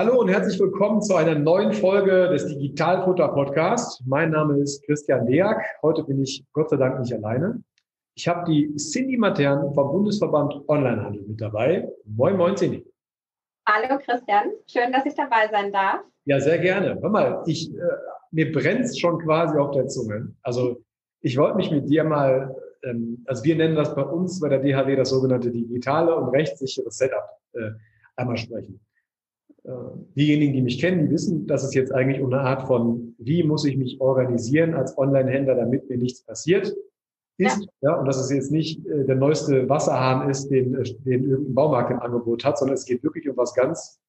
Hallo und herzlich willkommen zu einer neuen Folge des Digitalfutter Podcast. Mein Name ist Christian Deak. Heute bin ich Gott sei Dank nicht alleine. Ich habe die Cindy Matern vom Bundesverband Onlinehandel mit dabei. Moin, moin, Cindy. Hallo Christian, schön, dass ich dabei sein darf. Ja, sehr gerne. Hör mal, ich, äh, mir brennt's schon quasi auf der Zunge. Also ich wollte mich mit dir mal, ähm, also wir nennen das bei uns bei der DHW das sogenannte digitale und rechtssichere Setup äh, einmal sprechen. Äh, diejenigen, die mich kennen, die wissen, dass es jetzt eigentlich um eine Art von, wie muss ich mich organisieren als Online-Händler, damit mir nichts passiert, ist. Ja. ja. und dass es jetzt nicht äh, der neueste Wasserhahn ist, den, äh, den irgendein Baumarkt im Angebot hat, sondern es geht wirklich um was ganz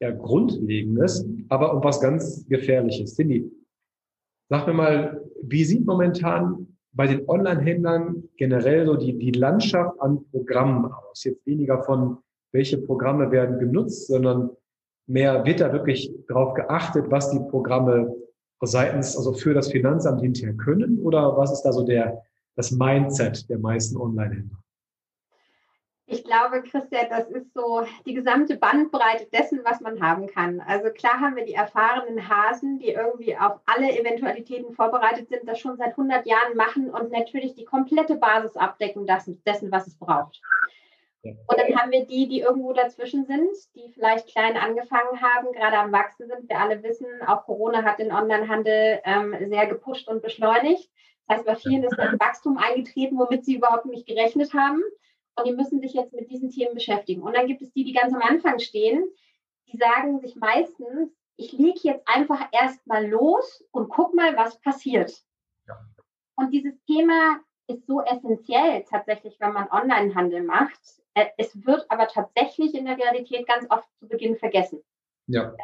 ja, Grundlegendes, aber um was ganz Gefährliches. Cindy, sag mir mal, wie sieht momentan bei den Online-Händlern generell so die, die Landschaft an Programmen aus? Jetzt weniger von, welche Programme werden genutzt, sondern mehr wird da wirklich darauf geachtet, was die Programme seitens, also für das Finanzamt hinterher können? Oder was ist da so der, das Mindset der meisten Online-Händler? Ich glaube, Christian, das ist so die gesamte Bandbreite dessen, was man haben kann. Also klar haben wir die erfahrenen Hasen, die irgendwie auf alle Eventualitäten vorbereitet sind, das schon seit 100 Jahren machen und natürlich die komplette Basis abdecken dessen, was es braucht. Und dann haben wir die, die irgendwo dazwischen sind, die vielleicht klein angefangen haben, gerade am Wachsen sind. Wir alle wissen, auch Corona hat den Onlinehandel ähm, sehr gepusht und beschleunigt. Das heißt, bei vielen ist ein Wachstum eingetreten, womit sie überhaupt nicht gerechnet haben. Und die müssen sich jetzt mit diesen Themen beschäftigen. Und dann gibt es die, die ganz am Anfang stehen, die sagen sich meistens, ich lege jetzt einfach erstmal los und guck mal, was passiert. Ja. Und dieses Thema ist so essentiell tatsächlich, wenn man Onlinehandel macht, es wird aber tatsächlich in der Realität ganz oft zu Beginn vergessen. Ja.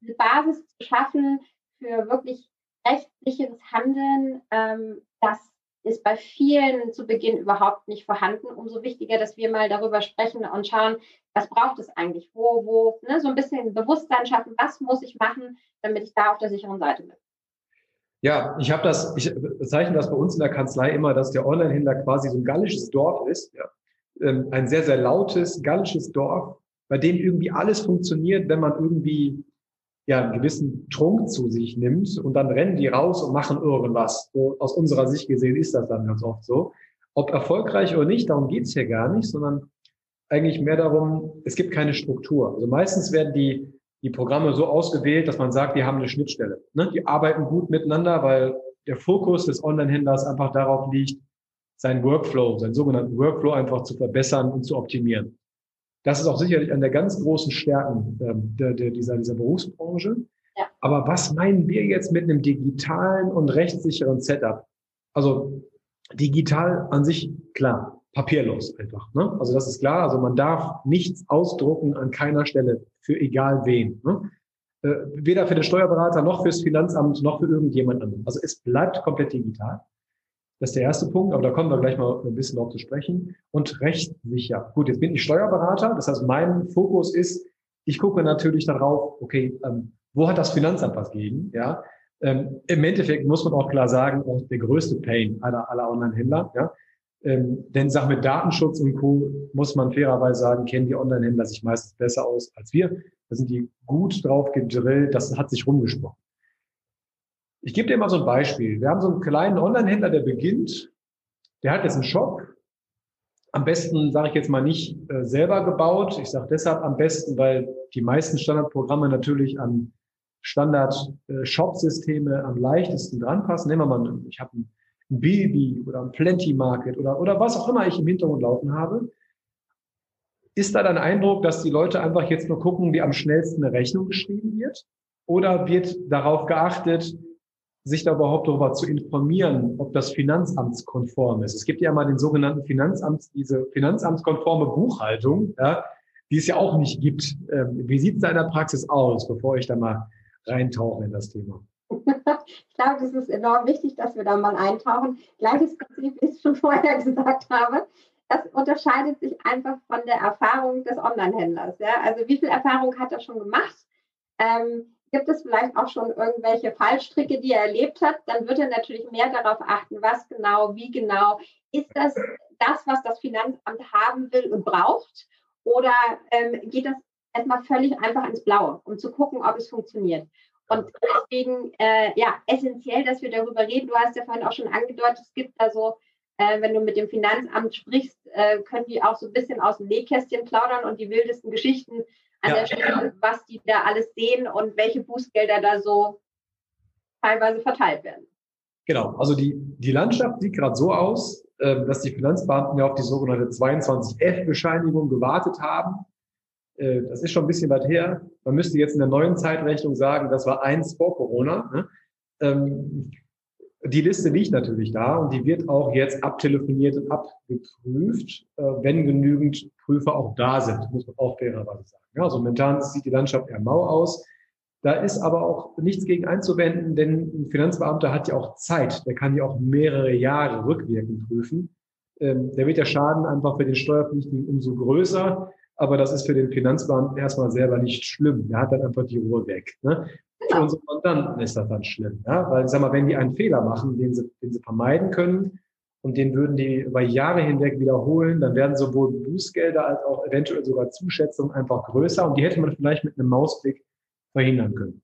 Diese Basis zu schaffen für wirklich rechtliches Handeln, ähm, das ist bei vielen zu Beginn überhaupt nicht vorhanden. Umso wichtiger, dass wir mal darüber sprechen und schauen, was braucht es eigentlich? Wo, wo, ne, so ein bisschen Bewusstsein schaffen, was muss ich machen, damit ich da auf der sicheren Seite bin. Ja, ich habe das, ich bezeichne das bei uns in der Kanzlei immer, dass der Online-Händler quasi so ein gallisches Dorf ist. Ja. Ähm, ein sehr, sehr lautes, gallisches Dorf, bei dem irgendwie alles funktioniert, wenn man irgendwie ja, einen gewissen Trunk zu sich nimmt und dann rennen die raus und machen irgendwas. So, aus unserer Sicht gesehen ist das dann ganz oft so. Ob erfolgreich oder nicht, darum geht's hier gar nicht, sondern eigentlich mehr darum, es gibt keine Struktur. Also meistens werden die, die Programme so ausgewählt, dass man sagt, die haben eine Schnittstelle. Ne? Die arbeiten gut miteinander, weil der Fokus des Online-Händlers einfach darauf liegt, seinen Workflow, seinen sogenannten Workflow einfach zu verbessern und zu optimieren. Das ist auch sicherlich eine der ganz großen Stärken ähm, der, der, dieser, dieser Berufsbranche. Ja. Aber was meinen wir jetzt mit einem digitalen und rechtssicheren Setup? Also digital an sich klar, papierlos einfach. Ne? Also das ist klar. Also man darf nichts ausdrucken an keiner Stelle für egal wen. Ne? Äh, weder für den Steuerberater noch fürs Finanzamt noch für irgendjemand anderen. Also es bleibt komplett digital. Das ist der erste Punkt, aber da kommen wir gleich mal ein bisschen drauf zu sprechen. Und rechtssicher. Gut, jetzt bin ich Steuerberater. Das heißt, mein Fokus ist, ich gucke natürlich darauf, okay, ähm, wo hat das Finanzamt was gegen? Ja, ähm, Im Endeffekt muss man auch klar sagen, auch der größte Pain aller, aller Online-Händler. Ja? Ähm, denn Sachen mit Datenschutz und Co. muss man fairerweise sagen, kennen die Online-Händler sich meistens besser aus als wir. Da sind die gut drauf gedrillt. Das hat sich rumgesprochen. Ich gebe dir mal so ein Beispiel. Wir haben so einen kleinen Online-Händler, der beginnt. Der hat jetzt einen Shop. Am besten, sage ich jetzt mal, nicht äh, selber gebaut. Ich sage deshalb am besten, weil die meisten Standardprogramme natürlich an Standard-Shop-Systeme äh, am leichtesten dranpassen. Nehmen wir mal, ich habe ein, ein Baby oder ein Plenty Market oder, oder was auch immer ich im Hintergrund laufen habe. Ist da dein Eindruck, dass die Leute einfach jetzt nur gucken, wie am schnellsten eine Rechnung geschrieben wird? Oder wird darauf geachtet, sich da überhaupt darüber zu informieren, ob das finanzamtskonform ist. Es gibt ja mal den sogenannten Finanzamts, diese finanzamtskonforme Buchhaltung, ja, die es ja auch nicht gibt. Ähm, wie sieht es da in der Praxis aus, bevor ich da mal reintauchen in das Thema. ich glaube, das ist enorm wichtig, dass wir da mal eintauchen. Gleiches Prinzip, wie ich es schon vorher gesagt habe. Das unterscheidet sich einfach von der Erfahrung des Online-Händlers. Ja? Also wie viel Erfahrung hat er schon gemacht? Ähm, gibt es vielleicht auch schon irgendwelche Fallstricke, die er erlebt hat? Dann wird er natürlich mehr darauf achten, was genau, wie genau. Ist das das, was das Finanzamt haben will und braucht? Oder ähm, geht das erstmal völlig einfach ins Blaue, um zu gucken, ob es funktioniert? Und deswegen, äh, ja, essentiell, dass wir darüber reden. Du hast ja vorhin auch schon angedeutet, es gibt da so, äh, wenn du mit dem Finanzamt sprichst, äh, können die auch so ein bisschen aus dem Nähkästchen plaudern und die wildesten Geschichten an ja. der Stelle, was die da alles sehen und welche Bußgelder da so teilweise verteilt werden. Genau, also die, die Landschaft sieht gerade so aus, äh, dass die Finanzbeamten ja auf die sogenannte 22F-Bescheinigung gewartet haben. Äh, das ist schon ein bisschen weit her. Man müsste jetzt in der neuen Zeitrechnung sagen, das war eins vor Corona. Ne? Ähm, die Liste liegt natürlich da und die wird auch jetzt abtelefoniert und abgeprüft, äh, wenn genügend Prüfer auch da sind, muss man auch fairerweise sagen. Ja, also momentan sieht die Landschaft eher mau aus. Da ist aber auch nichts gegen einzuwenden, denn ein Finanzbeamter hat ja auch Zeit. Der kann ja auch mehrere Jahre rückwirkend prüfen. Ähm, der wird der Schaden einfach für den Steuerpflichtigen umso größer. Aber das ist für den Finanzbeamten erstmal selber nicht schlimm. Der hat dann einfach die Ruhe weg. Ne? Für unsere Mandanten ist das dann schlimm. Ja? Weil, sag mal, wenn die einen Fehler machen, den sie, den sie vermeiden können, und den würden die über Jahre hinweg wiederholen, dann werden sowohl Bußgelder als auch eventuell sogar Zuschätzungen einfach größer und die hätte man vielleicht mit einem Mausblick verhindern können.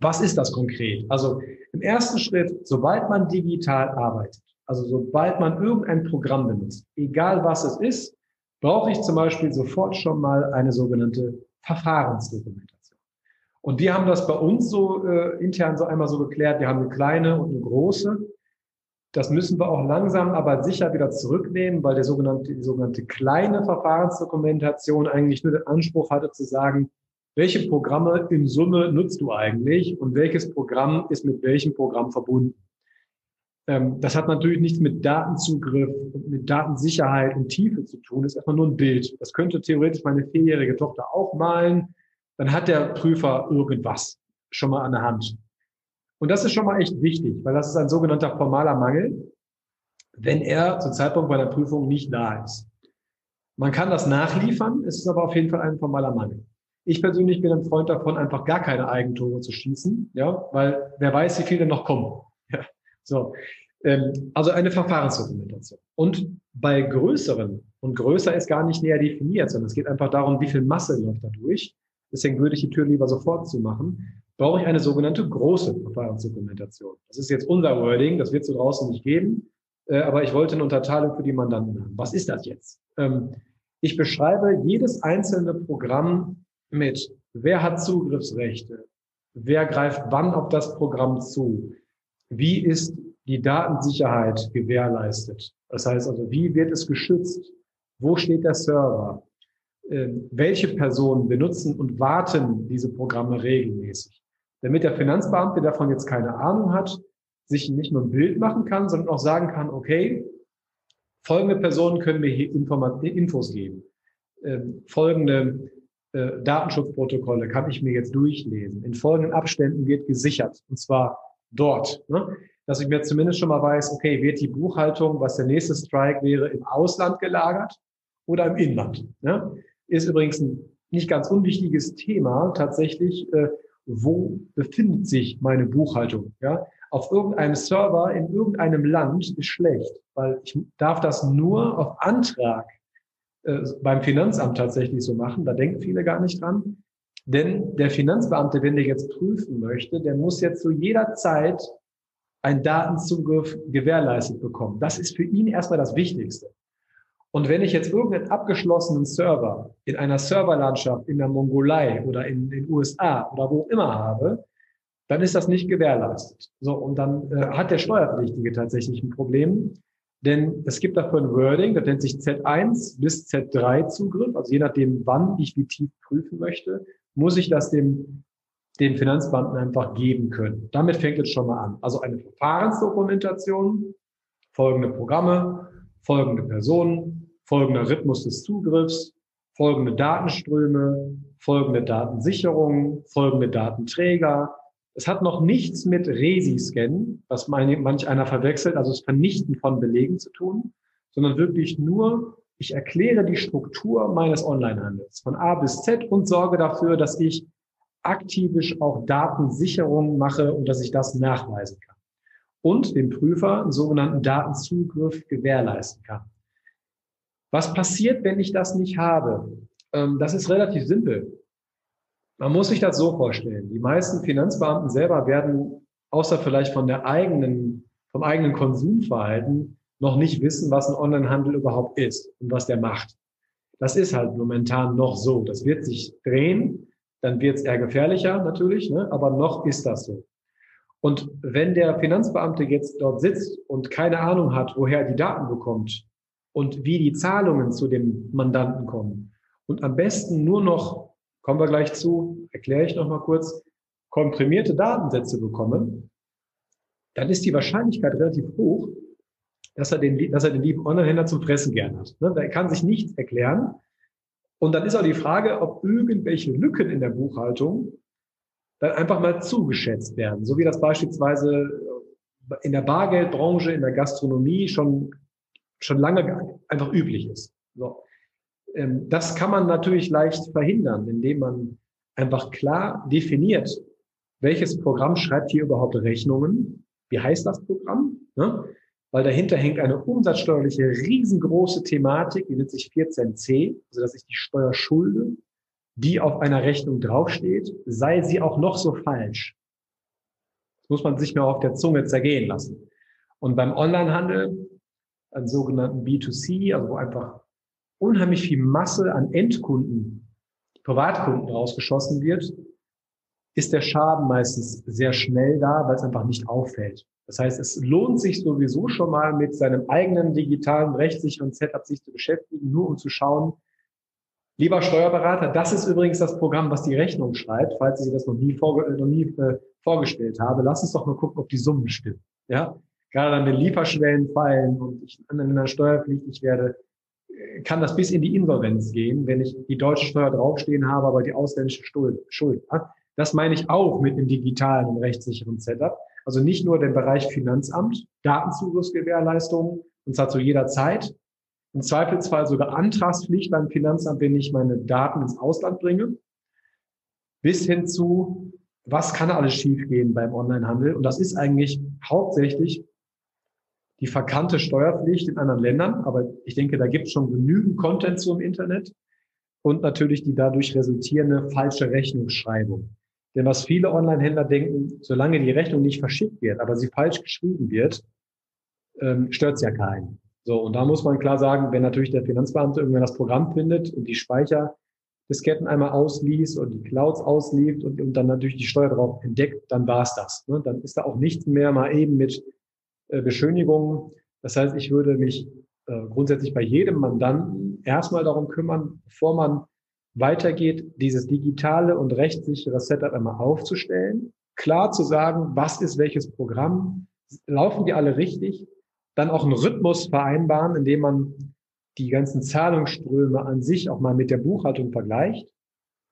Was ist das konkret? Also im ersten Schritt, sobald man digital arbeitet, also sobald man irgendein Programm benutzt, egal was es ist, brauche ich zum Beispiel sofort schon mal eine sogenannte Verfahrensdokumentation. Und wir haben das bei uns so äh, intern so einmal so geklärt. Wir haben eine kleine und eine große. Das müssen wir auch langsam, aber sicher wieder zurücknehmen, weil der sogenannte, die sogenannte kleine Verfahrensdokumentation eigentlich nur den Anspruch hatte zu sagen, welche Programme in Summe nutzt du eigentlich und welches Programm ist mit welchem Programm verbunden. Ähm, das hat natürlich nichts mit Datenzugriff und mit Datensicherheit und Tiefe zu tun. Das ist erstmal nur ein Bild. Das könnte theoretisch meine vierjährige Tochter auch malen. Dann hat der Prüfer irgendwas schon mal an der Hand. Und das ist schon mal echt wichtig, weil das ist ein sogenannter formaler Mangel, wenn er zum Zeitpunkt bei der Prüfung nicht da ist. Man kann das nachliefern, es ist aber auf jeden Fall ein formaler Mangel. Ich persönlich bin ein Freund davon, einfach gar keine Eigentore zu schießen, ja, weil wer weiß, wie viele noch kommen. Ja, so. Ähm, also eine Verfahrensdokumentation. Und bei größeren, und größer ist gar nicht näher definiert, sondern es geht einfach darum, wie viel Masse läuft da durch. Deswegen würde ich die Tür lieber sofort zumachen. Brauche ich eine sogenannte große Verfahrensdokumentation. Das ist jetzt unser Wording, das wird es so draußen nicht geben. Äh, aber ich wollte eine Unterteilung für die Mandanten haben. Was ist das jetzt? Ähm, ich beschreibe jedes einzelne Programm mit, wer hat Zugriffsrechte, wer greift wann auf das Programm zu, wie ist die Datensicherheit gewährleistet. Das heißt also, wie wird es geschützt, wo steht der Server, welche Personen benutzen und warten diese Programme regelmäßig. Damit der Finanzbeamte davon jetzt keine Ahnung hat, sich nicht nur ein Bild machen kann, sondern auch sagen kann, okay, folgende Personen können mir hier Infos geben. Ähm, folgende äh, Datenschutzprotokolle kann ich mir jetzt durchlesen. In folgenden Abständen wird gesichert, und zwar dort. Ne? Dass ich mir zumindest schon mal weiß, okay, wird die Buchhaltung, was der nächste Strike wäre, im Ausland gelagert oder im Inland? Ne? Ist übrigens ein nicht ganz unwichtiges Thema tatsächlich, äh, wo befindet sich meine Buchhaltung? Ja? Auf irgendeinem Server in irgendeinem Land ist schlecht, weil ich darf das nur auf Antrag äh, beim Finanzamt tatsächlich so machen. Da denken viele gar nicht dran. Denn der Finanzbeamte, wenn der jetzt prüfen möchte, der muss jetzt zu jeder Zeit einen Datenzugriff gewährleistet bekommen. Das ist für ihn erstmal das Wichtigste. Und wenn ich jetzt irgendeinen abgeschlossenen Server in einer Serverlandschaft in der Mongolei oder in den USA oder wo immer habe, dann ist das nicht gewährleistet. So, und dann äh, hat der Steuerpflichtige tatsächlich ein Problem, denn es gibt dafür ein Wording, das nennt sich Z1 bis Z3 Zugriff. Also je nachdem, wann ich wie tief prüfen möchte, muss ich das dem, den Finanzbeamten einfach geben können. Damit fängt es schon mal an. Also eine Verfahrensdokumentation, folgende Programme, folgende Personen, folgender Rhythmus des Zugriffs, folgende Datenströme, folgende Datensicherung, folgende Datenträger, Es hat noch nichts mit Resi-Scan, was manch einer verwechselt, also das Vernichten von Belegen zu tun, sondern wirklich nur, ich erkläre die Struktur meines Onlinehandels von A bis Z und sorge dafür, dass ich aktivisch auch Datensicherung mache und dass ich das nachweisen kann. Und dem Prüfer einen sogenannten Datenzugriff gewährleisten kann. Was passiert, wenn ich das nicht habe? Ähm, das ist relativ simpel. Man muss sich das so vorstellen. Die meisten Finanzbeamten selber werden, außer vielleicht von der eigenen, vom eigenen Konsumverhalten, noch nicht wissen, was ein Onlinehandel überhaupt ist und was der macht. Das ist halt momentan noch so. Das wird sich drehen, dann wird es eher gefährlicher natürlich, ne? aber noch ist das so. Und wenn der Finanzbeamte jetzt dort sitzt und keine Ahnung hat, woher er die Daten bekommt und wie die Zahlungen zu dem Mandanten kommen und am besten nur noch kommen wir gleich zu, erkläre ich nochmal kurz, komprimierte Datensätze bekomme, dann ist die Wahrscheinlichkeit relativ hoch, dass er den, dass er den lieben Online-Händler zum Fressen gern hat. Ne? Er kann sich nichts erklären. Und dann ist auch die Frage, ob irgendwelche Lücken in der Buchhaltung dann einfach mal zugeschätzt werden. So wie das beispielsweise in der Bargeldbranche, in der Gastronomie schon, schon lange einfach üblich ist. So. Ähm, das kann man natürlich leicht verhindern, indem man einfach klar definiert, welches Programm schreibt hier überhaupt Rechnungen, wie heißt das Programm, ne? weil dahinter hängt eine umsatzsteuerliche riesengroße Thematik, die nennt sich 14c, also das ist die Steuerschulde, die auf einer Rechnung draufsteht, sei sie auch noch so falsch. Das muss man sich nur auf der Zunge zergehen lassen. Und beim Onlinehandel, einen sogenannten B2C, also wo einfach unheimlich viel Masse an Endkunden, Privatkunden rausgeschossen wird, ist der Schaden meistens sehr schnell da, weil es einfach nicht auffällt. Das heißt, es lohnt sich sowieso schon mal mit seinem eigenen digitalen, rechtssicheren Setup sich zu beschäftigen, nur um zu schauen, lieber Steuerberater, das ist übrigens das Programm, was die Rechnung schreibt, falls ich das noch nie, vorge noch nie äh, vorgestellt habe. Lass uns doch mal gucken, ob die Summen stimmen. Ja, gerade dann, wenn Lieferschwellen fallen und ich in anderen steuerpflichtig werde, kann das bis in die Insolvenz gehen, wenn ich die deutsche Steuer draufstehen habe, aber die ausländische Schuld. Das meine ich auch mit einem digitalen und rechtssicheren Setup. Also nicht nur den Bereich Finanzamt, Datenzugriffsgewährleistung, und zwar zu jeder Zeit. Im Zweifelsfall sogar Antragspflicht beim Finanzamt, wenn ich meine Daten ins Ausland bringe. Bis hin zu, was kann alles schiefgehen beim Onlinehandel? Und das ist eigentlich hauptsächlich die verkannte Steuerpflicht in anderen Ländern, aber ich denke, da gibt es schon genügend Content zu im Internet und natürlich die dadurch resultierende falsche Rechnungsschreibung. Denn was viele Online-Händler denken, solange die Rechnung nicht verschickt wird, aber sie falsch geschrieben wird, ähm, stört es ja keinen. So, und da muss man klar sagen, wenn natürlich der Finanzbeamte irgendwann das Programm findet und die Speicherdisketten einmal ausliest und die Clouds ausliest und, und dann natürlich die Steuer darauf entdeckt, dann war's das. Ne? Dann ist da auch nichts mehr mal eben mit äh, Beschönigungen. Das heißt, ich würde mich äh, grundsätzlich bei jedem Mandanten erstmal darum kümmern, bevor man weitergeht, dieses digitale und rechtssichere Setup einmal aufzustellen, klar zu sagen, was ist welches Programm, laufen die alle richtig, dann auch einen Rhythmus vereinbaren, indem man die ganzen Zahlungsströme an sich auch mal mit der Buchhaltung vergleicht.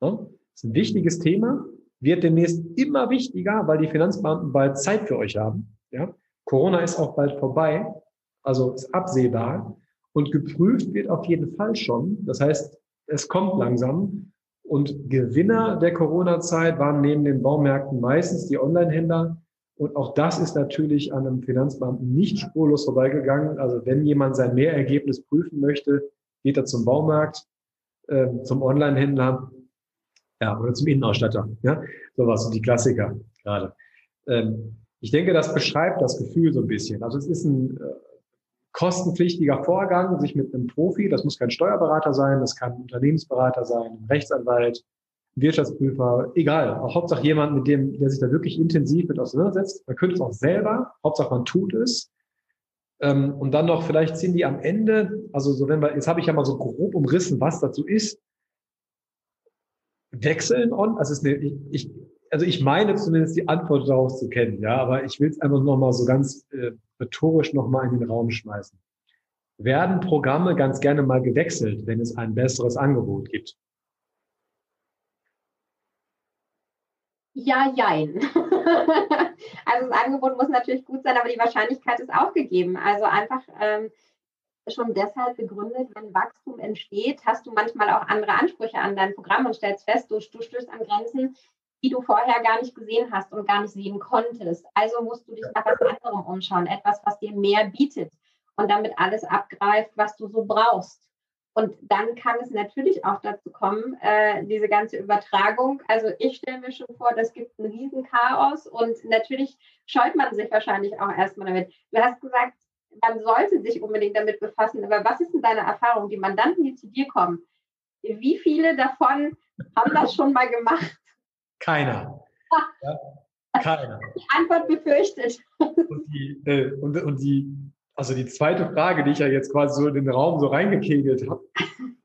Das ist ein wichtiges Thema, wird demnächst immer wichtiger, weil die Finanzbeamten bald Zeit für euch haben. Ja? Corona ist auch bald vorbei, also ist absehbar und geprüft wird auf jeden Fall schon. Das heißt, es kommt langsam und Gewinner der Corona-Zeit waren neben den Baumärkten meistens die Online-Händler. Und auch das ist natürlich an einem Finanzbeamten nicht spurlos vorbeigegangen. Also wenn jemand sein Mehrergebnis prüfen möchte, geht er zum Baumarkt, äh, zum Online-Händler, ja, oder zum Innenausstatter. Ja, sowas, so die Klassiker gerade. Ähm, ich denke, das beschreibt das Gefühl so ein bisschen. Also es ist ein äh, kostenpflichtiger Vorgang, sich mit einem Profi, das muss kein Steuerberater sein, das kann ein Unternehmensberater sein, ein Rechtsanwalt, Wirtschaftsprüfer, egal. Auch Hauptsache jemand, mit dem, der sich da wirklich intensiv mit auseinandersetzt. Man könnte es auch selber, Hauptsache man tut es. Ähm, und dann noch, vielleicht sind die am Ende, also so wenn wir, jetzt habe ich ja mal so grob umrissen, was dazu ist. Wechseln on, also ist eine, ich, ich also ich meine zumindest die Antwort darauf zu kennen, ja, aber ich will es einfach nochmal so ganz äh, rhetorisch nochmal in den Raum schmeißen. Werden Programme ganz gerne mal gewechselt, wenn es ein besseres Angebot gibt? Ja, jein. also das Angebot muss natürlich gut sein, aber die Wahrscheinlichkeit ist auch gegeben. Also einfach ähm, schon deshalb begründet, wenn Wachstum entsteht, hast du manchmal auch andere Ansprüche an dein Programm und stellst fest, du, du stößt an Grenzen, die du vorher gar nicht gesehen hast und gar nicht sehen konntest. Also musst du dich nach was anderem umschauen, etwas, was dir mehr bietet und damit alles abgreift, was du so brauchst. Und dann kann es natürlich auch dazu kommen, äh, diese ganze Übertragung. Also ich stelle mir schon vor, das gibt ein Riesenchaos und natürlich scheut man sich wahrscheinlich auch erstmal damit. Du hast gesagt, man sollte sich unbedingt damit befassen. Aber was ist denn deine Erfahrung? Die Mandanten, die zu dir kommen, wie viele davon haben das schon mal gemacht? Keiner. Ja, keiner. Die Antwort befürchtet. Und die, äh, und, und die also die zweite Frage, die ich ja jetzt quasi so in den Raum so reingekegelt habe,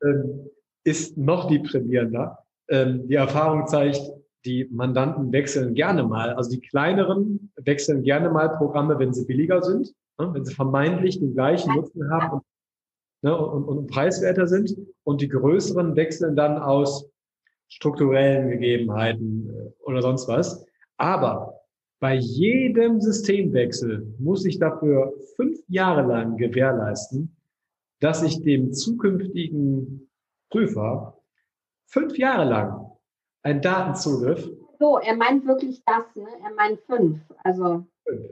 ähm, ist noch deprimierender. Ähm, die Erfahrung zeigt, die Mandanten wechseln gerne mal. Also die kleineren wechseln gerne mal Programme, wenn sie billiger sind, ne, wenn sie vermeintlich den gleichen Nutzen haben und, ne, und, und preiswerter sind. Und die größeren wechseln dann aus strukturellen Gegebenheiten äh, oder sonst was. Aber bei jedem Systemwechsel muss ich dafür fünf Jahre lang gewährleisten, dass ich dem zukünftigen Prüfer fünf Jahre lang einen Datenzugriff. So, er meint wirklich das, ne? Er meint fünf. Also fünf.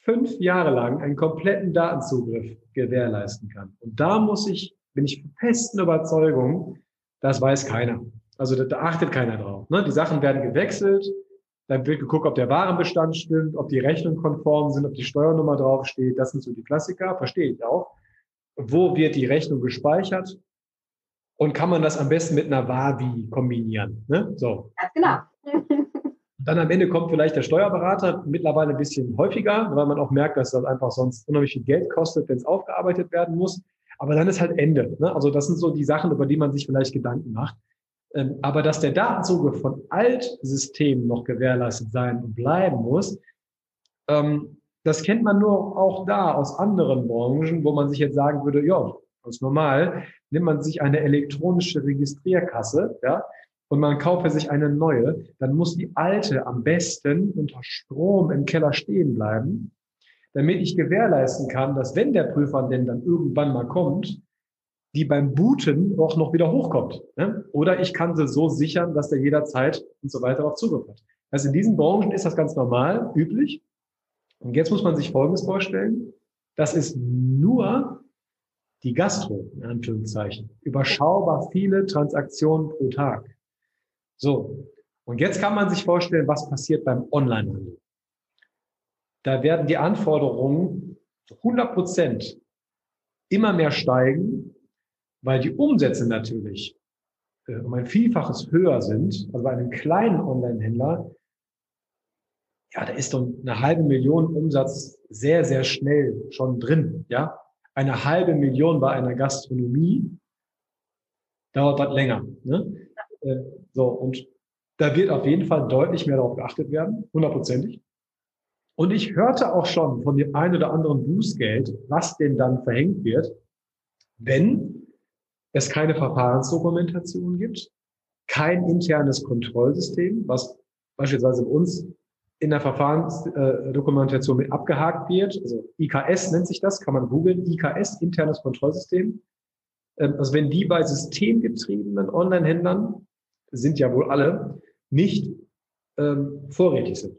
fünf Jahre lang einen kompletten Datenzugriff gewährleisten kann. Und da muss ich, bin ich festen Überzeugung, das weiß keiner. Also da, da achtet keiner drauf. Ne? Die Sachen werden gewechselt dann wird geguckt, ob der Warenbestand stimmt, ob die Rechnungen konform sind, ob die Steuernummer draufsteht. Das sind so die Klassiker, verstehe ich auch. Wo wird die Rechnung gespeichert? Und kann man das am besten mit einer Wavi kombinieren? Ne? So. Ganz genau. Dann am Ende kommt vielleicht der Steuerberater mittlerweile ein bisschen häufiger, weil man auch merkt, dass das einfach sonst unheimlich viel Geld kostet, wenn es aufgearbeitet werden muss. Aber dann ist halt Ende. Ne? Also das sind so die Sachen, über die man sich vielleicht Gedanken macht. Ähm, aber dass der Datenzugriff von Altsystemen noch gewährleistet sein und bleiben muss, ähm, das kennt man nur auch da aus anderen Branchen, wo man sich jetzt sagen würde, ja, das ist normal, nimmt man sich eine elektronische Registrierkasse, ja, und man kaufe sich eine neue, dann muss die alte am besten unter Strom im Keller stehen bleiben, damit ich gewährleisten kann, dass wenn der Prüfer denn dann irgendwann mal kommt, die beim Booten auch noch wieder hochkommt. Ne? Oder ich kann sie so sichern, dass der jederzeit und so weiter auf Zugriff hat. Also in diesen Branchen ist das ganz normal, üblich. Und jetzt muss man sich Folgendes vorstellen. Das ist nur die Gastro, in Anführungszeichen. Überschaubar viele Transaktionen pro Tag. So. Und jetzt kann man sich vorstellen, was passiert beim Onlinehandel. Da werden die Anforderungen 100 Prozent immer mehr steigen weil die Umsätze natürlich äh, um ein Vielfaches höher sind, also bei einem kleinen Online-Händler, ja, da ist doch eine halbe Million Umsatz sehr, sehr schnell schon drin, ja. Eine halbe Million bei einer Gastronomie dauert das länger, ne? Äh, so, und da wird auf jeden Fall deutlich mehr darauf geachtet werden, hundertprozentig. Und ich hörte auch schon von dem einen oder anderen Bußgeld, was denn dann verhängt wird, wenn es keine Verfahrensdokumentation gibt, kein internes Kontrollsystem, was beispielsweise bei uns in der Verfahrensdokumentation mit abgehakt wird. Also IKS nennt sich das, kann man googeln. IKS, internes Kontrollsystem. Ähm, also wenn die bei systemgetriebenen Online-Händlern, sind ja wohl alle, nicht ähm, vorrätig sind.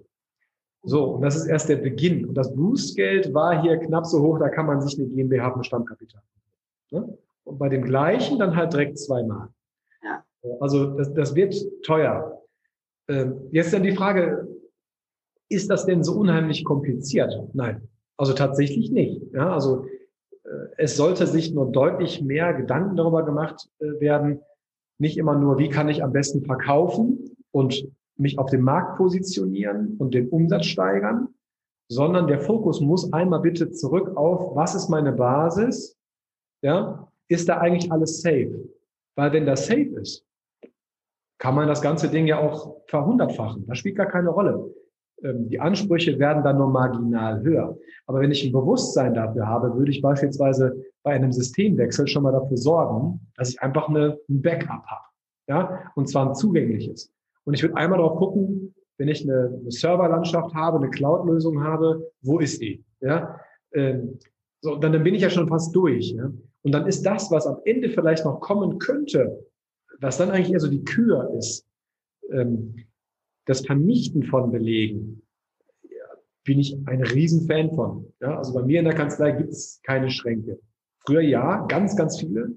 So, und das ist erst der Beginn. Und das Boostgeld war hier knapp so hoch, da kann man sich eine GmbH mit Stammkapital. Ne? Und bei dem gleichen dann halt direkt zweimal. Ja. Also das, das wird teuer. Ähm, jetzt dann die Frage, ist das denn so unheimlich kompliziert? Nein, also tatsächlich nicht. Ja, also äh, es sollte sich nur deutlich mehr Gedanken darüber gemacht äh, werden, nicht immer nur, wie kann ich am besten verkaufen und mich auf dem Markt positionieren und den Umsatz steigern, sondern der Fokus muss einmal bitte zurück auf, was ist meine Basis? Ja, ist da eigentlich alles safe? Weil wenn das safe ist, kann man das ganze Ding ja auch verhundertfachen. Das spielt gar keine Rolle. Ähm, die Ansprüche werden dann nur marginal höher. Aber wenn ich ein Bewusstsein dafür habe, würde ich beispielsweise bei einem Systemwechsel schon mal dafür sorgen, dass ich einfach eine, ein Backup habe. Ja, und zwar ein zugängliches. Und ich würde einmal darauf gucken, wenn ich eine, eine Serverlandschaft habe, eine Cloud-Lösung habe, wo ist die? Ja, ähm, so, dann, dann bin ich ja schon fast durch. Ja? Und dann ist das, was am Ende vielleicht noch kommen könnte, was dann eigentlich eher so die Kür ist, ähm, das Vernichten von Belegen, ja, bin ich ein Riesenfan von. Ja? Also bei mir in der Kanzlei gibt es keine Schränke. Früher ja, ganz, ganz viele.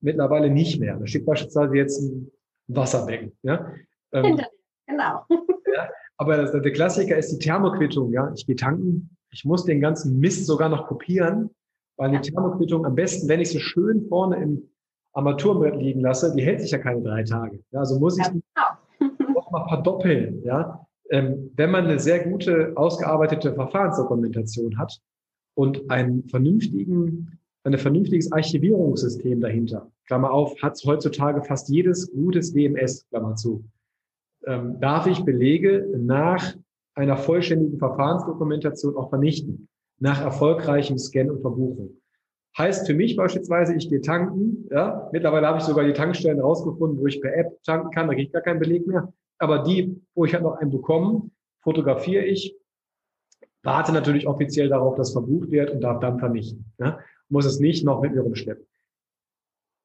Mittlerweile nicht mehr. Da steht beispielsweise jetzt ein Wasserbecken. Ja? Ähm, genau. Ja, aber der Klassiker ist die Thermoquittung. Ja? Ich gehe tanken, ich muss den ganzen Mist sogar noch kopieren, weil die Thermoquittung am besten, wenn ich sie schön vorne im Armaturenbrett liegen lasse, die hält sich ja keine drei Tage. Ja, also muss ich ja, genau. noch mal verdoppeln. Ja? Ähm, wenn man eine sehr gute, ausgearbeitete Verfahrensdokumentation hat und einen vernünftigen, ein vernünftiges Archivierungssystem dahinter, Klammer auf, hat heutzutage fast jedes gutes DMS, Klammer zu, ähm, darf ich Belege nach einer vollständigen Verfahrensdokumentation auch vernichten, nach erfolgreichem Scan und Verbuchen. Heißt für mich beispielsweise, ich gehe tanken, ja, mittlerweile habe ich sogar die Tankstellen rausgefunden, wo ich per App tanken kann, da kriege ich gar keinen Beleg mehr. Aber die, wo ich halt noch einen bekomme, fotografiere ich, warte natürlich offiziell darauf, dass verbucht wird und darf dann vernichten. Ja. Muss es nicht noch mit mir rumschleppen.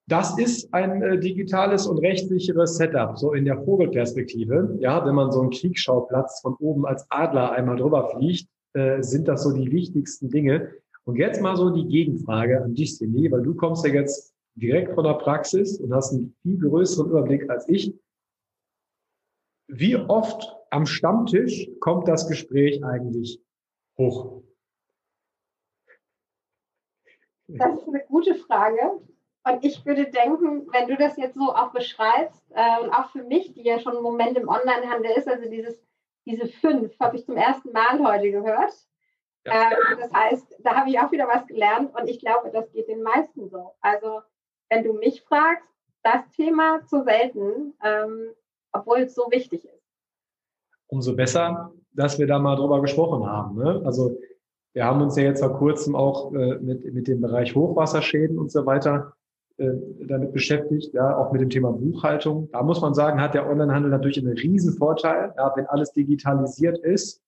Das ist ein äh, digitales und rechtssicheres Setup, so in der Vogelperspektive. Ja, wenn man so einen Kriegsschauplatz von oben als Adler einmal drüber fliegt, äh, sind das so die wichtigsten Dinge. Und jetzt mal so die Gegenfrage an dich, Sene, weil du kommst ja jetzt direkt von der Praxis und hast einen viel größeren Überblick als ich. Wie oft am Stammtisch kommt das Gespräch eigentlich hoch? Das ist eine gute Frage. Und ich würde denken, wenn du das jetzt so auch beschreibst, äh, und auch für mich, die ja schon ein Moment im Onlinehandel ist, also dieses, diese fünf habe ich zum ersten Mal heute gehört. Ja. Äh, das heißt, da habe ich auch wieder was gelernt und ich glaube, das geht den meisten so. Also, wenn du mich fragst, das Thema zu selten, ähm, obwohl es so wichtig ist. Umso besser, dass wir da mal drüber gesprochen haben. Ne? Also, wir haben uns ja jetzt vor kurzem auch äh, mit, mit dem Bereich Hochwasserschäden und so weiter damit beschäftigt, ja, auch mit dem Thema Buchhaltung. Da muss man sagen, hat der Onlinehandel natürlich einen riesen Vorteil, ja, wenn alles digitalisiert ist.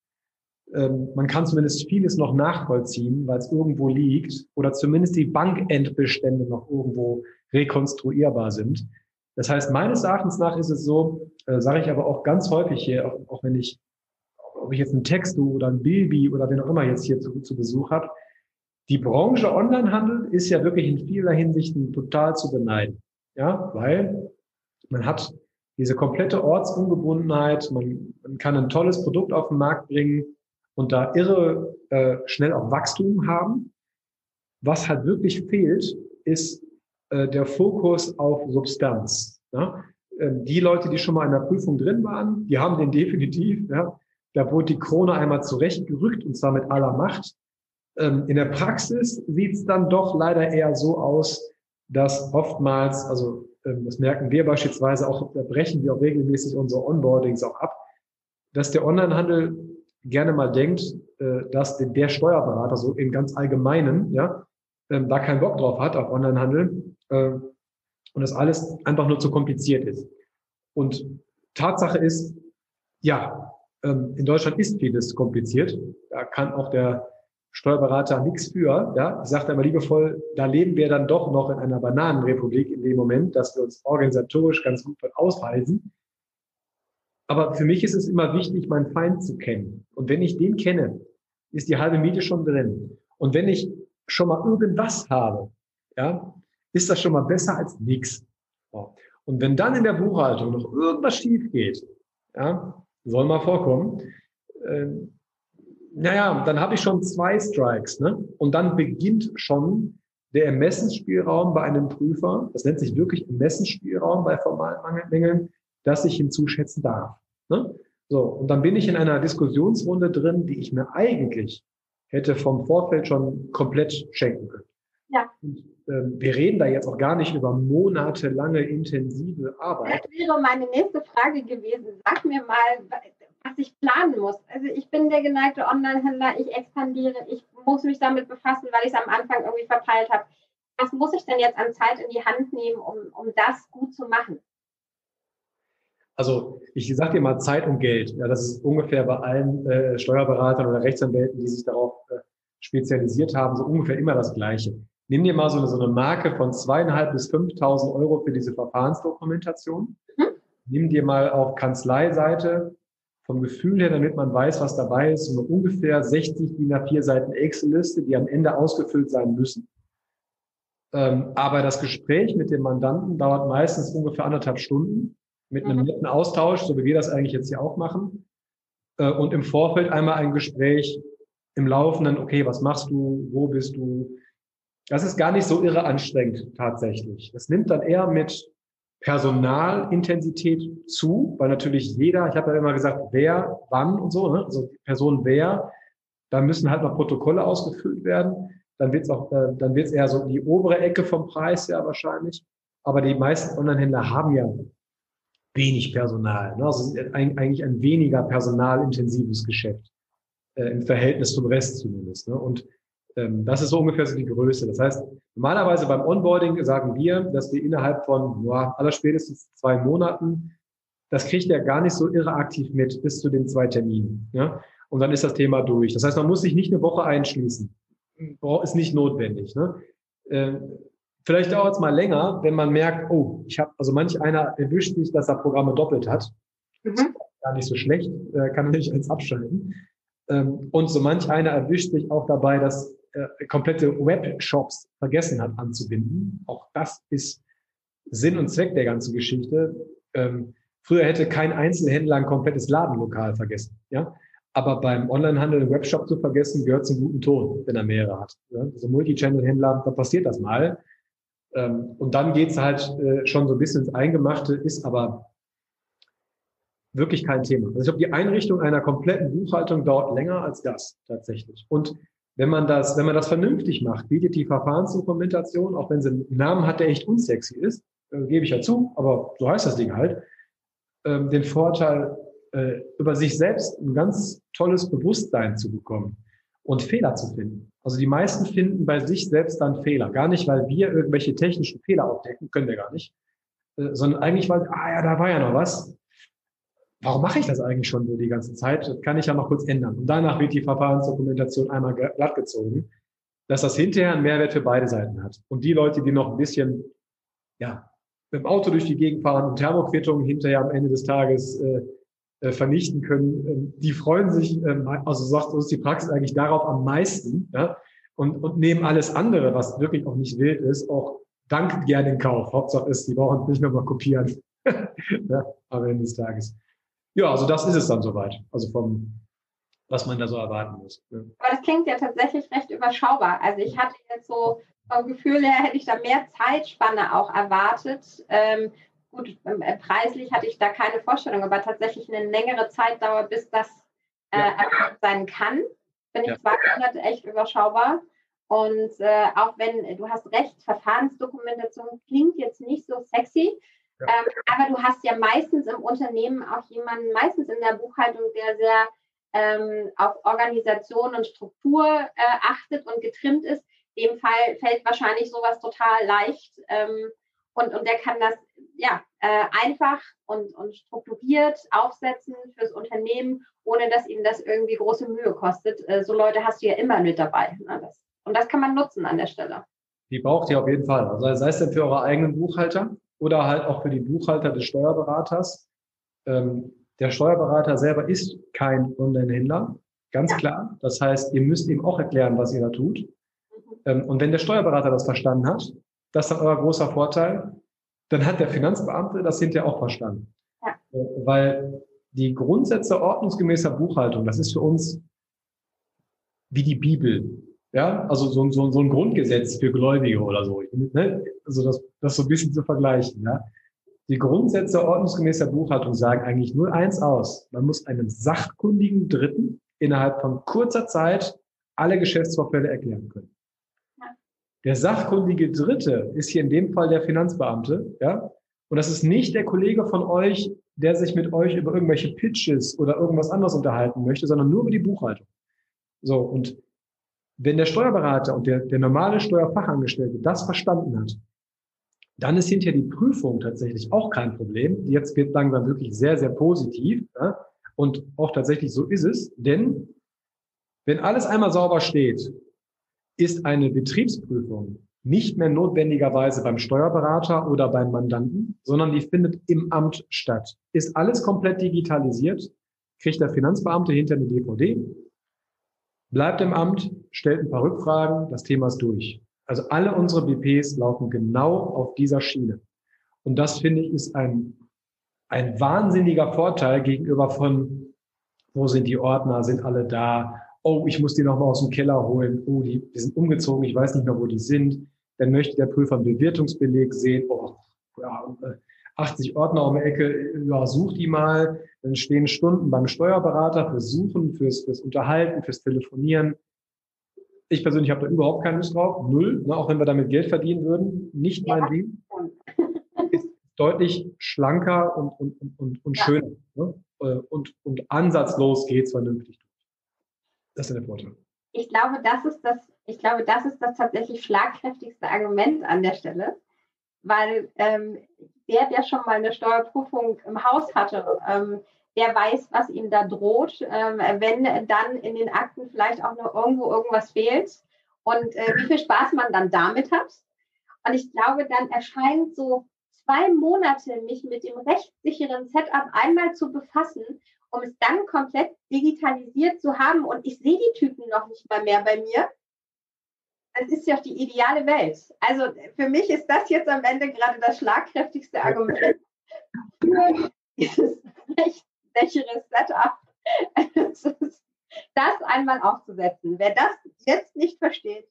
Ähm, man kann zumindest vieles noch nachvollziehen, weil es irgendwo liegt oder zumindest die Bankendbestände noch irgendwo rekonstruierbar sind. Das heißt, meines Erachtens nach ist es so, äh, sage ich aber auch ganz häufig hier, auch, auch wenn ich, ob ich jetzt einen Texto oder ein Baby oder wen auch immer jetzt hier zu, zu Besuch habe, die Branche Onlinehandel ist ja wirklich in vieler Hinsichten total zu beneiden. Ja, weil man hat diese komplette Ortsungebundenheit, man, man kann ein tolles Produkt auf den Markt bringen und da irre äh, schnell auch Wachstum haben. Was halt wirklich fehlt, ist äh, der Fokus auf Substanz. Ja? Ähm, die Leute, die schon mal in der Prüfung drin waren, die haben den definitiv. Ja? Da wurde die Krone einmal zurechtgerückt und zwar mit aller Macht. Ähm, in der Praxis sieht es dann doch leider eher so aus, dass oftmals, also ähm, das merken wir beispielsweise auch, da brechen wir auch regelmäßig unsere Onboardings auch ab, dass der Onlinehandel gerne mal denkt, äh, dass der Steuerberater so im ganz Allgemeinen, ja, ähm, da keinen Bock drauf hat auf Onlinehandel äh, und das alles einfach nur zu kompliziert ist. Und Tatsache ist, ja, in Deutschland ist vieles kompliziert. Da kann auch der Steuerberater nichts für. Ja, ich sage aber liebevoll, da leben wir dann doch noch in einer Bananenrepublik in dem Moment, dass wir uns organisatorisch ganz gut ausweisen. Aber für mich ist es immer wichtig, meinen Feind zu kennen. Und wenn ich den kenne, ist die halbe Miete schon drin. Und wenn ich schon mal irgendwas habe, ja, ist das schon mal besser als nichts. Und wenn dann in der Buchhaltung noch irgendwas schief geht, ja, soll mal vorkommen, äh, naja, dann habe ich schon zwei Strikes. Ne? Und dann beginnt schon der Ermessensspielraum bei einem Prüfer, das nennt sich wirklich Ermessensspielraum bei formalen Mangelmängeln, dass ich hinzuschätzen darf. Ne? So, und dann bin ich in einer Diskussionsrunde drin, die ich mir eigentlich hätte vom Vorfeld schon komplett schenken können. Ja. Und, wir reden da jetzt auch gar nicht über monatelange intensive Arbeit. Das wäre meine nächste Frage gewesen. Sag mir mal, was ich planen muss. Also ich bin der geneigte Online-Händler, ich expandiere, ich muss mich damit befassen, weil ich es am Anfang irgendwie verpeilt habe. Was muss ich denn jetzt an Zeit in die Hand nehmen, um, um das gut zu machen? Also ich sage dir mal Zeit und Geld. Ja, das ist ungefähr bei allen äh, Steuerberatern oder Rechtsanwälten, die sich darauf äh, spezialisiert haben, so ungefähr immer das Gleiche. Nimm dir mal so eine, so eine Marke von zweieinhalb bis 5.000 Euro für diese Verfahrensdokumentation. Mhm. Nimm dir mal auf Kanzleiseite vom Gefühl her, damit man weiß, was dabei ist, so eine ungefähr 60 DIN A4 Seiten Excel-Liste, die am Ende ausgefüllt sein müssen. Ähm, aber das Gespräch mit dem Mandanten dauert meistens ungefähr anderthalb Stunden mit einem mhm. netten Austausch, so wie wir das eigentlich jetzt hier auch machen. Äh, und im Vorfeld einmal ein Gespräch im Laufenden, okay, was machst du, wo bist du? Das ist gar nicht so irre anstrengend tatsächlich. Das nimmt dann eher mit Personalintensität zu, weil natürlich jeder, ich habe ja immer gesagt, wer, wann und so, ne? also Person wer, da müssen halt noch Protokolle ausgefüllt werden. Dann wird es auch, äh, dann wird es eher so die obere Ecke vom Preis ja wahrscheinlich. Aber die meisten Online-Händler haben ja wenig Personal. Ne? Also eigentlich ein weniger personalintensives Geschäft äh, im Verhältnis zum Rest zumindest. Ne? Und das ist so ungefähr so die Größe. Das heißt, normalerweise beim Onboarding sagen wir, dass wir innerhalb von ja, allerspätestens zwei Monaten, das kriegt er gar nicht so irre aktiv mit bis zu den zwei Terminen. Ja? Und dann ist das Thema durch. Das heißt, man muss sich nicht eine Woche einschließen. Ist nicht notwendig. Ne? Äh, vielleicht dauert es mal länger, wenn man merkt, oh, ich habe, also manch einer erwischt sich, dass er Programme doppelt hat. Mhm. Gar nicht so schlecht, äh, kann er nicht eins abschalten. Ähm, und so manch einer erwischt sich auch dabei, dass äh, komplette Webshops vergessen hat anzubinden. Auch das ist Sinn und Zweck der ganzen Geschichte. Ähm, früher hätte kein Einzelhändler ein komplettes Ladenlokal vergessen. Ja? Aber beim Onlinehandel einen Webshop zu vergessen, gehört zum guten Ton, wenn er mehrere hat. Ja? Also Multichannel-Händler, da passiert das mal. Ähm, und dann geht's halt äh, schon so ein bisschen ins Eingemachte, ist aber wirklich kein Thema. Also ich glaube, die Einrichtung einer kompletten Buchhaltung dauert länger als das tatsächlich. Und wenn man das, wenn man das vernünftig macht, bietet die Verfahrensdokumentation, auch wenn sie einen Namen hat, der echt unsexy ist, äh, gebe ich ja zu, aber so heißt das Ding halt, äh, den Vorteil, äh, über sich selbst ein ganz tolles Bewusstsein zu bekommen und Fehler zu finden. Also die meisten finden bei sich selbst dann Fehler. Gar nicht, weil wir irgendwelche technischen Fehler aufdecken, können wir gar nicht, äh, sondern eigentlich, weil, ah ja, da war ja noch was warum mache ich das eigentlich schon so die ganze Zeit? Das kann ich ja noch kurz ändern. Und danach wird die Verfahrensdokumentation einmal glatt gezogen, dass das hinterher einen Mehrwert für beide Seiten hat. Und die Leute, die noch ein bisschen, ja, mit dem Auto durch die Gegend fahren und Thermoquittungen hinterher am Ende des Tages äh, äh, vernichten können, äh, die freuen sich, äh, also sagt uns die Praxis eigentlich darauf am meisten, ja, und, und nehmen alles andere, was wirklich auch nicht wild ist, auch dankend gerne in Kauf. Hauptsache ist, die brauchen nicht nochmal kopieren ja, am Ende des Tages. Ja, also das ist es dann soweit. Also vom, was man da so erwarten muss. Aber das klingt ja tatsächlich recht überschaubar. Also ich hatte jetzt so vom Gefühl her, hätte ich da mehr Zeitspanne auch erwartet. Ähm, gut, ähm, äh, preislich hatte ich da keine Vorstellung, aber tatsächlich eine längere Zeitdauer, bis das äh, ja. sein kann. Bin ich ja. zwei Monate echt überschaubar. Und äh, auch wenn, du hast recht, Verfahrensdokumentation klingt jetzt nicht so sexy, ähm, aber du hast ja meistens im Unternehmen auch jemanden, meistens in der Buchhaltung, der sehr ähm, auf Organisation und Struktur äh, achtet und getrimmt ist. Dem Fall fällt wahrscheinlich sowas total leicht. Ähm, und, und der kann das ja äh, einfach und, und strukturiert aufsetzen fürs Unternehmen, ohne dass ihm das irgendwie große Mühe kostet. Äh, so Leute hast du ja immer mit dabei. Ne? Das, und das kann man nutzen an der Stelle. Die braucht ihr auf jeden Fall. Also sei es denn für eure eigenen Buchhalter oder halt auch für die Buchhalter des Steuerberaters. Ähm, der Steuerberater selber ist kein Online-Händler, ganz ja. klar. Das heißt, ihr müsst ihm auch erklären, was ihr da tut. Mhm. Ähm, und wenn der Steuerberater das verstanden hat, das ist dann euer großer Vorteil, dann hat der Finanzbeamte das hinterher auch verstanden. Ja. Äh, weil die Grundsätze ordnungsgemäßer Buchhaltung, das ist für uns wie die Bibel. Ja, also so, so, so ein Grundgesetz für Gläubige oder so. Ne? Also das, das so ein bisschen zu vergleichen. Ja? Die Grundsätze ordnungsgemäßer Buchhaltung sagen eigentlich nur eins aus. Man muss einem sachkundigen Dritten innerhalb von kurzer Zeit alle Geschäftsvorfälle erklären können. Der sachkundige Dritte ist hier in dem Fall der Finanzbeamte, ja. Und das ist nicht der Kollege von euch, der sich mit euch über irgendwelche Pitches oder irgendwas anderes unterhalten möchte, sondern nur über die Buchhaltung. So. Und wenn der Steuerberater und der, der normale Steuerfachangestellte das verstanden hat, dann ist hinterher die Prüfung tatsächlich auch kein Problem. Jetzt wird langsam wirklich sehr, sehr positiv. Ja? Und auch tatsächlich so ist es, denn wenn alles einmal sauber steht, ist eine Betriebsprüfung nicht mehr notwendigerweise beim Steuerberater oder beim Mandanten, sondern die findet im Amt statt. Ist alles komplett digitalisiert, kriegt der Finanzbeamte hinter eine DVD, bleibt im Amt, stellt ein paar Rückfragen, das Thema ist durch. Also alle unsere BPs laufen genau auf dieser Schiene. Und das finde ich ist ein, ein wahnsinniger Vorteil gegenüber von, wo sind die Ordner, sind alle da, oh, ich muss die nochmal aus dem Keller holen, oh, die, die sind umgezogen, ich weiß nicht mehr, wo die sind. Dann möchte der Prüfer einen Bewertungsbeleg sehen, oh, ja, 80 Ordner um die Ecke, ja, such die mal. Dann stehen Stunden beim Steuerberater fürs Suchen, fürs, fürs Unterhalten, fürs Telefonieren. Ich persönlich habe da überhaupt keine Lust drauf. Null, ne, auch wenn wir damit Geld verdienen würden. Nicht mein Ding. Ist deutlich schlanker und, und, und, und ja. schöner. Ne? Äh, und, und ansatzlos geht's vernünftig durch. Das ist der Vorteil. Ich glaube, das ist das, ich glaube, das ist das tatsächlich schlagkräftigste Argument an der Stelle, weil ähm, der, der schon mal eine Steuerprüfung im Haus hatte, ähm, der weiß, was ihm da droht, ähm, wenn dann in den Akten vielleicht auch noch irgendwo irgendwas fehlt und äh, wie viel Spaß man dann damit hat. Und ich glaube, dann erscheint so zwei Monate mich mit dem rechtssicheren Setup einmal zu befassen um es dann komplett digitalisiert zu haben. Und ich sehe die Typen noch nicht mal mehr bei mir. Es ist ja die ideale Welt. Also für mich ist das jetzt am Ende gerade das schlagkräftigste Argument für dieses rechtssichere Setup. Das einmal aufzusetzen. Wer das jetzt nicht versteht,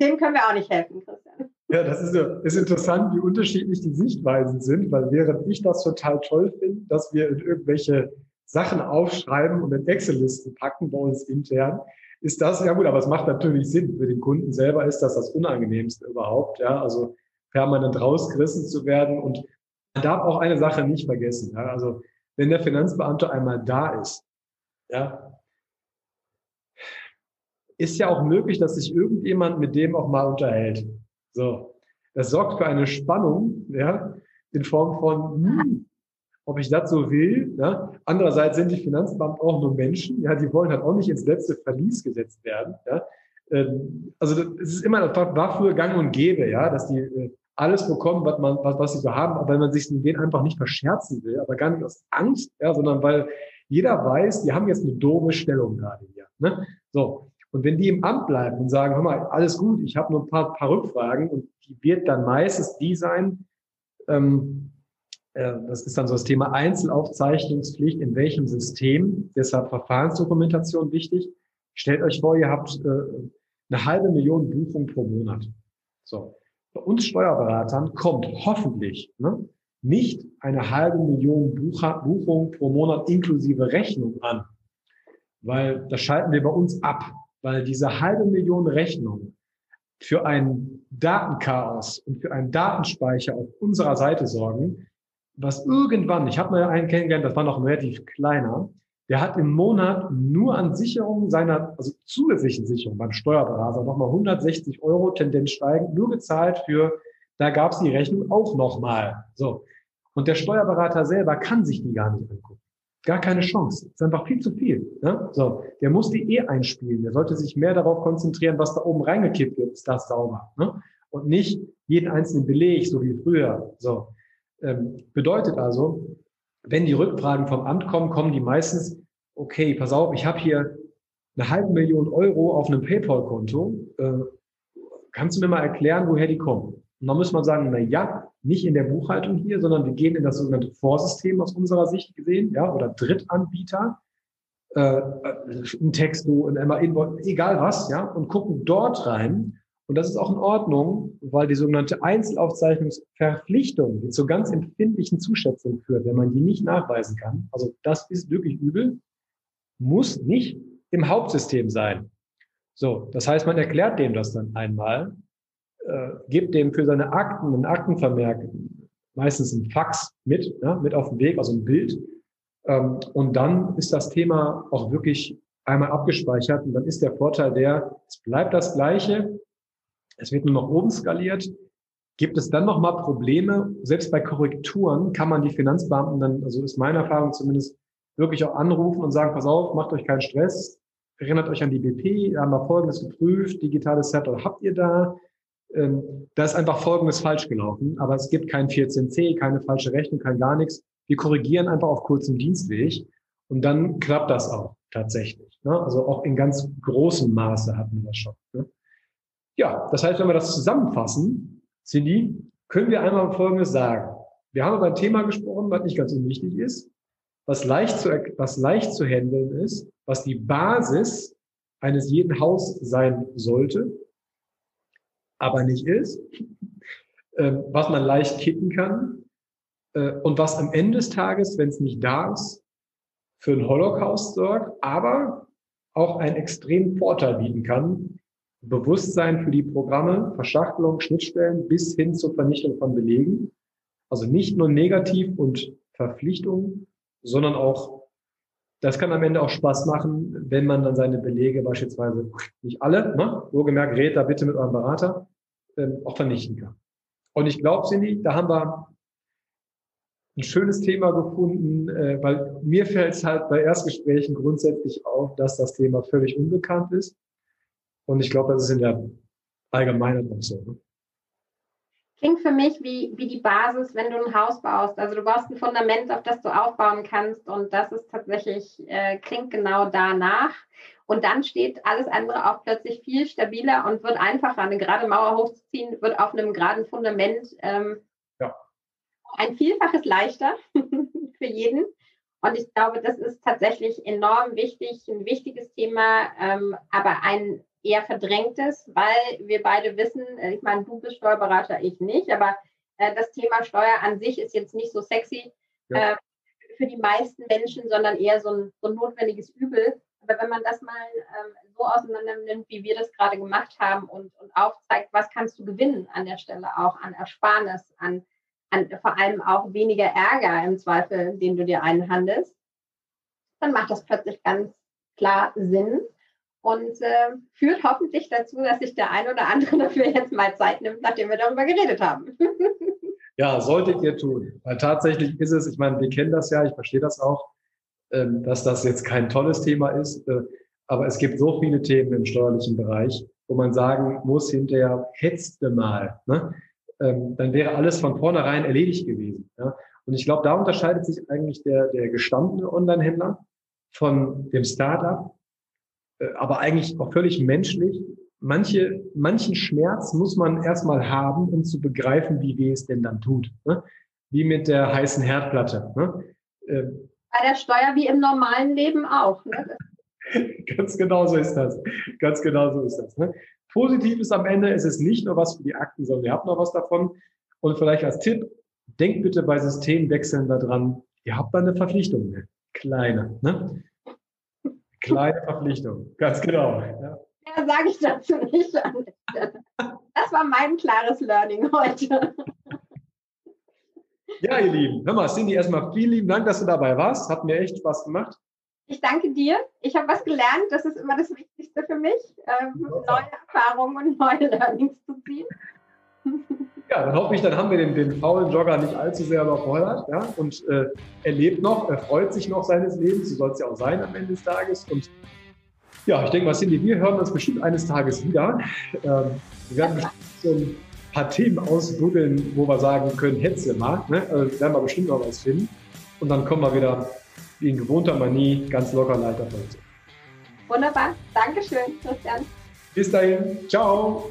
dem können wir auch nicht helfen, Christian. Ja, das ist, ist interessant, wie unterschiedlich die Sichtweisen sind, weil während ich das total toll finde, dass wir in irgendwelche Sachen aufschreiben und in Excel-Listen packen bei uns intern, ist das, ja gut, aber es macht natürlich Sinn. Für den Kunden selber ist das das Unangenehmste überhaupt, ja, also permanent rausgerissen zu werden. Und man darf auch eine Sache nicht vergessen, ja, also wenn der Finanzbeamte einmal da ist, ja, ist ja auch möglich, dass sich irgendjemand mit dem auch mal unterhält. So. Das sorgt für eine Spannung, ja, in Form von, hm, ob ich das so will. Ja. Andererseits sind die Finanzbeamten auch nur Menschen. Ja, die wollen halt auch nicht ins letzte Verlies gesetzt werden. Ja. Ähm, also es ist immer, war früher gang und gäbe, ja, dass die äh, alles bekommen, was man, was, was sie so haben, aber wenn man sich mit denen einfach nicht verscherzen will, aber gar nicht aus Angst, ja, sondern weil jeder weiß, die haben jetzt eine doofe Stellung gerade hier. Ne? So. Und wenn die im Amt bleiben und sagen, hör mal, alles gut, ich habe nur ein paar, paar Rückfragen und die wird dann meistens die sein, ähm, äh, das ist dann so das Thema Einzelaufzeichnungspflicht, in welchem System, deshalb Verfahrensdokumentation wichtig. Stellt euch vor, ihr habt äh, eine halbe Million Buchungen pro Monat. So. Bei uns Steuerberatern kommt hoffentlich ne, nicht eine halbe Million Buchungen pro Monat inklusive Rechnung an, weil das schalten wir bei uns ab, weil diese halbe Million Rechnungen für ein Datenchaos und für einen Datenspeicher auf unserer Seite sorgen, was irgendwann, ich habe mal einen kennengelernt, das war noch relativ kleiner, der hat im Monat nur an Sicherungen seiner, also zusätzlichen Sicherungen beim Steuerberater nochmal 160 Euro, Tendenz steigend, nur gezahlt für, da gab es die Rechnung auch nochmal. So. Und der Steuerberater selber kann sich die gar nicht angucken. Gar keine Chance. Ist einfach viel zu viel. Ne? So, der muss die eh einspielen. Der sollte sich mehr darauf konzentrieren, was da oben reingekippt wird, ist das sauber. Ne? Und nicht jeden einzelnen Beleg, so wie früher. So. Ähm, bedeutet also, wenn die Rückfragen vom Amt kommen, kommen die meistens, okay, pass auf, ich habe hier eine halbe Million Euro auf einem PayPal-Konto. Äh, kannst du mir mal erklären, woher die kommen? Und dann muss man sagen, na ja, nicht in der Buchhaltung hier, sondern wir gehen in das sogenannte Vorsystem aus unserer Sicht gesehen, ja, oder Drittanbieter, äh, äh ein Texto, ein MA-Invoice, egal was, ja, und gucken dort rein und das ist auch in Ordnung, weil die sogenannte Einzelaufzeichnungsverpflichtung die zu ganz empfindlichen Zuschätzungen führt, wenn man die nicht nachweisen kann. Also das ist wirklich übel, muss nicht im Hauptsystem sein. So, das heißt, man erklärt dem das dann einmal, äh, gibt dem für seine Akten einen Aktenvermerk, meistens ein Fax mit, ja, mit auf dem Weg, also ein Bild. Ähm, und dann ist das Thema auch wirklich einmal abgespeichert und dann ist der Vorteil der, es bleibt das Gleiche, es wird nur noch oben skaliert. Gibt es dann nochmal Probleme? Selbst bei Korrekturen kann man die Finanzbeamten dann, also ist meine Erfahrung zumindest, wirklich auch anrufen und sagen, pass auf, macht euch keinen Stress, erinnert euch an die BP, da haben wir Folgendes geprüft, digitales Settle habt ihr da. Ähm, da ist einfach Folgendes falsch gelaufen, aber es gibt kein 14c, keine falsche Rechnung, kein gar nichts. Wir korrigieren einfach auf kurzem Dienstweg und dann klappt das auch tatsächlich. Ne? Also auch in ganz großem Maße hatten wir das schon. Ne? Ja, das heißt, wenn wir das zusammenfassen, Cindy, können wir einmal Folgendes sagen. Wir haben über ein Thema gesprochen, was nicht ganz unwichtig ist, was leicht zu, was leicht zu handeln ist, was die Basis eines jeden Haus sein sollte, aber nicht ist, ähm, was man leicht kitten kann äh, und was am Ende des Tages, wenn es nicht da ist, für einen Holocaust sorgt, aber auch einen extremen Vorteil bieten kann. Bewusstsein für die Programme, Verschachtelung, Schnittstellen bis hin zur Vernichtung von Belegen. Also nicht nur negativ und Verpflichtung, sondern auch, das kann am Ende auch Spaß machen, wenn man dann seine Belege beispielsweise, nicht alle, ne, wohlgemerkt, redet da bitte mit eurem Berater, ähm, auch vernichten kann. Und ich glaube, Cindy, da haben wir ein schönes Thema gefunden, äh, weil mir fällt es halt bei Erstgesprächen grundsätzlich auf, dass das Thema völlig unbekannt ist. Und ich glaube, das ist in der Allgemeinheit auch so. Ne? Klingt für mich wie, wie die Basis, wenn du ein Haus baust. Also du baust ein Fundament, auf das du aufbauen kannst. Und das ist tatsächlich, äh, klingt genau danach. Und dann steht alles andere auch plötzlich viel stabiler und wird einfacher. Eine gerade Mauer hochzuziehen, wird auf einem geraden Fundament ähm, ein Vielfaches leichter für jeden. Und ich glaube, das ist tatsächlich enorm wichtig, ein wichtiges Thema, ähm, aber ein eher verdrängtes, weil wir beide wissen, äh, ich meine, du bist Steuerberater, ich nicht, aber äh, das Thema Steuer an sich ist jetzt nicht so sexy ja. äh, für die meisten Menschen, sondern eher so ein, so ein notwendiges Übel. Aber wenn man das mal ähm, so auseinander nimmt, wie wir das gerade gemacht haben und, und aufzeigt, was kannst du gewinnen an der Stelle auch an Ersparnis, an an, vor allem auch weniger Ärger im Zweifel, den du dir einhandelst, dann macht das plötzlich ganz klar Sinn und äh, führt hoffentlich dazu, dass sich der ein oder andere dafür jetzt mal Zeit nimmt, nachdem wir darüber geredet haben. ja, solltet ihr tun. Weil tatsächlich ist es, ich meine, wir kennen das ja, ich verstehe das auch, ähm, dass das jetzt kein tolles Thema ist, äh, aber es gibt so viele Themen im steuerlichen Bereich, wo man sagen muss, hinterher hetzte mal. Ne? ähm, dann wäre alles von vornherein erledigt gewesen. Ja? Und ich glaube, da unterscheidet sich eigentlich der, der gestandene Online-Händler von dem Startup, aber eigentlich auch völlig menschlich. Manche, manchen Schmerz muss man erstmal haben, um zu begreifen, wie weh es denn dann tut. Ne? Wie mit der heißen Herdplatte. Ne? Ähm, Bei der Steuer wie im normalen Leben auch. Ne? Ganz genau so ist das. Ganz genau so ist das. Ne? Positiv ist am Ende, es ist nicht nur was für die Akten, sondern ihr habt noch was davon. Und vielleicht als Tipp, denkt bitte bei Systemwechseln daran, ihr habt da eine Verpflichtung. Ne? Kleine, ne? Kleine Verpflichtung, ganz genau. Ja. Ja, sage ich dazu nicht. Das war mein klares Learning heute. Ja, ihr Lieben, hör mal, Cindy, erstmal vielen lieben Dank, dass du dabei warst. Hat mir echt Spaß gemacht. Ich danke dir. Ich habe was gelernt. Das ist immer das Wichtigste für mich, ähm, neue Erfahrungen und neue Learnings zu ziehen. Ja, dann hoffe ich, dann haben wir den, den faulen Jogger nicht allzu sehr überfordert. Ja? Und äh, er lebt noch, er freut sich noch seines Lebens. So soll es ja auch sein am Ende des Tages. Und ja, ich denke mal, Cindy, wir hören uns bestimmt eines Tages wieder. Ähm, wir werden bestimmt so ein paar Themen ausbuddeln, wo wir sagen können, Hetze mal. Ne? Also werden wir bestimmt noch was finden. Und dann kommen wir wieder wie in gewohnter Manie ganz locker leicht Wunderbar. Dankeschön, Christian. Bis dahin. Ciao.